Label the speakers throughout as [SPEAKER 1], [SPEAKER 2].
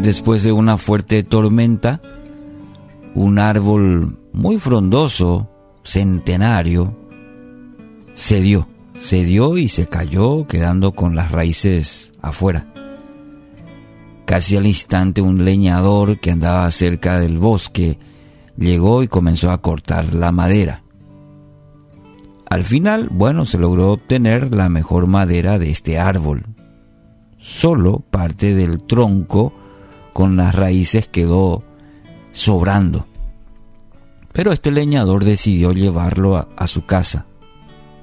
[SPEAKER 1] después de una fuerte tormenta, un árbol muy frondoso, centenario, cedió, cedió y se cayó quedando con las raíces afuera. Casi al instante un leñador que andaba cerca del bosque llegó y comenzó a cortar la madera. Al final, bueno, se logró obtener la mejor madera de este árbol. Solo parte del tronco con las raíces quedó sobrando. Pero este leñador decidió llevarlo a, su casa,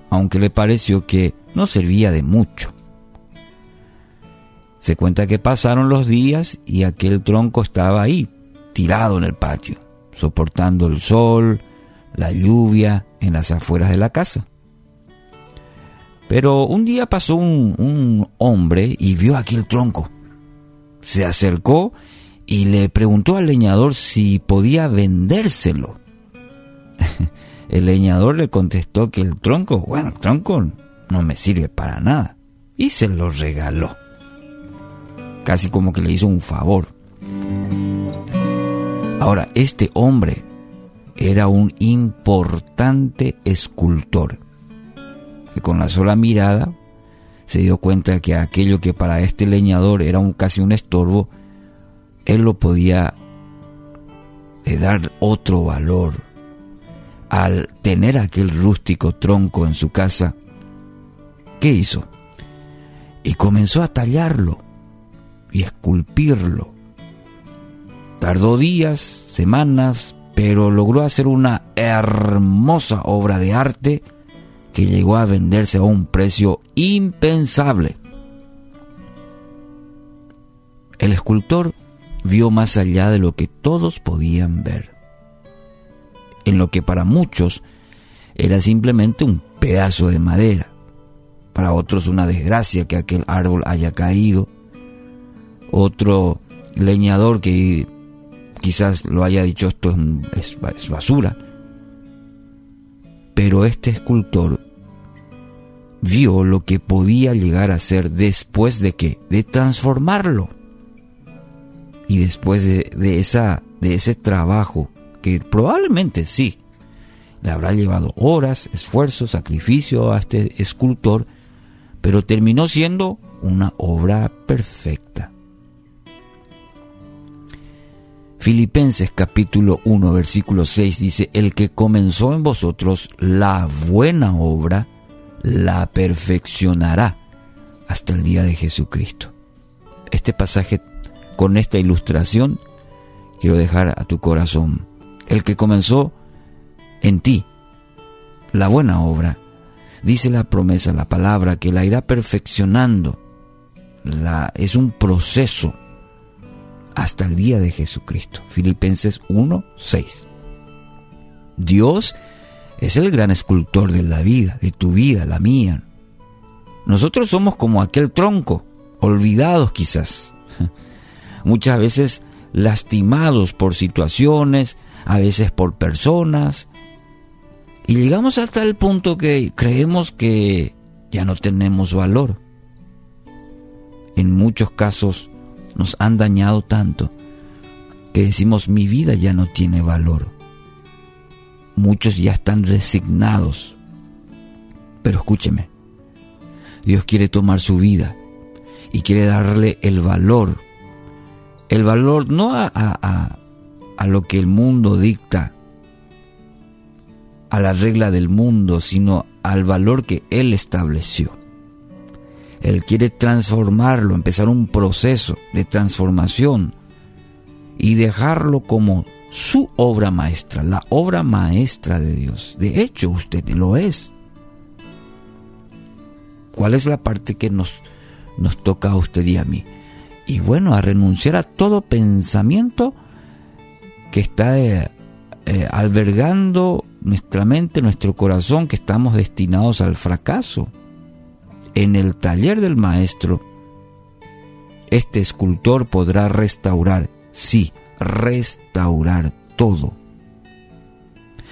[SPEAKER 1] aunque le pareció que no servía de mucho. Se cuenta que pasaron los días y aquel tronco estaba ahí, tirado en el patio, soportando el sol, la lluvia en las afueras de la casa. Pero un día pasó un, hombre y vio aquel tronco. Se acercó y le preguntó al leñador si podía vendérselo. el leñador le contestó que el tronco, bueno, el tronco no me sirve para nada. Y se lo regaló. Casi como que le hizo un favor. Ahora, este hombre era un importante escultor, que con la sola mirada se dio cuenta que aquello que para este leñador era un, casi un estorbo, él lo podía eh, dar otro valor. Al tener aquel rústico tronco en su casa, ¿qué hizo? Y comenzó a tallarlo y esculpirlo. Tardó días, semanas, pero logró hacer una hermosa obra de arte que llegó a venderse a un precio impensable. El escultor vio más allá de lo que todos podían ver, en lo que para muchos era simplemente un pedazo de madera, para otros una desgracia que aquel árbol haya caído, otro leñador que quizás lo haya dicho esto es, basura. Pero este escultor vio lo que podía llegar a ser después de que, de transformarlo. Y después de, esa, de ese trabajo, que probablemente sí, le habrá llevado horas, esfuerzo, sacrificio a este escultor, pero terminó siendo una obra perfecta. Filipenses capítulo 1 versículo 6 dice, el que comenzó en vosotros la buena obra, la perfeccionará hasta el día de Jesucristo. Este pasaje con esta ilustración quiero dejar a tu corazón. El que comenzó en ti la buena obra, dice la promesa, la palabra, que la irá perfeccionando. La, es un proceso hasta el día de Jesucristo. Filipenses 1, 6. Dios es el gran escultor de la vida, de tu vida, la mía. Nosotros somos como aquel tronco, olvidados quizás, muchas veces lastimados por situaciones, a veces por personas, y llegamos hasta el punto que creemos que ya no tenemos valor. En muchos casos nos han dañado tanto que decimos mi vida ya no tiene valor. Muchos ya están resignados. Pero escúcheme, Dios quiere tomar su vida y quiere darle el valor. El valor no a, a, a lo que el mundo dicta, a la regla del mundo, sino al valor que Él estableció. Él quiere transformarlo, empezar un proceso de transformación y dejarlo como su obra maestra, la obra maestra de Dios. De hecho, usted lo es. ¿Cuál es la parte que nos, nos toca a usted y a mí? Y bueno, a renunciar a todo pensamiento que está eh, eh, albergando nuestra mente, nuestro corazón, que estamos destinados al fracaso en el taller del maestro, este escultor podrá restaurar, sí, restaurar todo.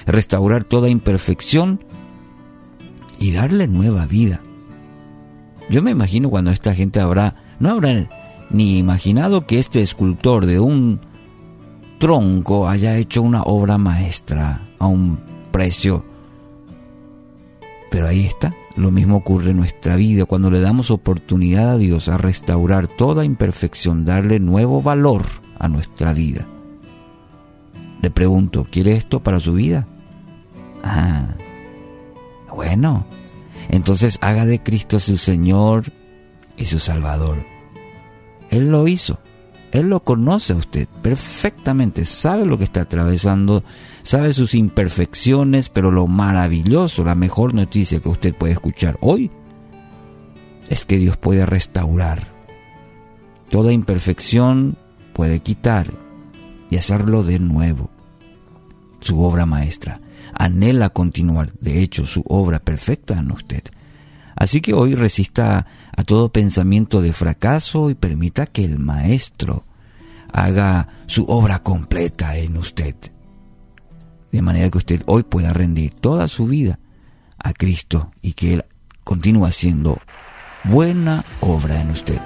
[SPEAKER 1] Restaurar toda imperfección y darle nueva vida. Yo me imagino cuando esta gente habrá, no habrá ni imaginado que este escultor de un tronco haya hecho una obra maestra a un precio. Pero ahí está, lo mismo ocurre en nuestra vida cuando le damos oportunidad a Dios a restaurar toda imperfección, darle nuevo valor a nuestra vida. Le pregunto, ¿quiere esto para su vida? Ah, bueno, entonces haga de Cristo su Señor y su Salvador. Él lo hizo. Él lo conoce a usted perfectamente, sabe lo que está atravesando, sabe sus imperfecciones, pero lo maravilloso, la mejor noticia que usted puede escuchar hoy es que Dios puede restaurar. Toda imperfección puede quitar y hacerlo de nuevo. Su obra maestra anhela continuar, de hecho, su obra perfecta en usted. Así que hoy resista a todo pensamiento de fracaso y permita que el Maestro haga su obra completa en usted. De manera que usted hoy pueda rendir toda su vida a Cristo y que Él continúe haciendo buena obra en usted.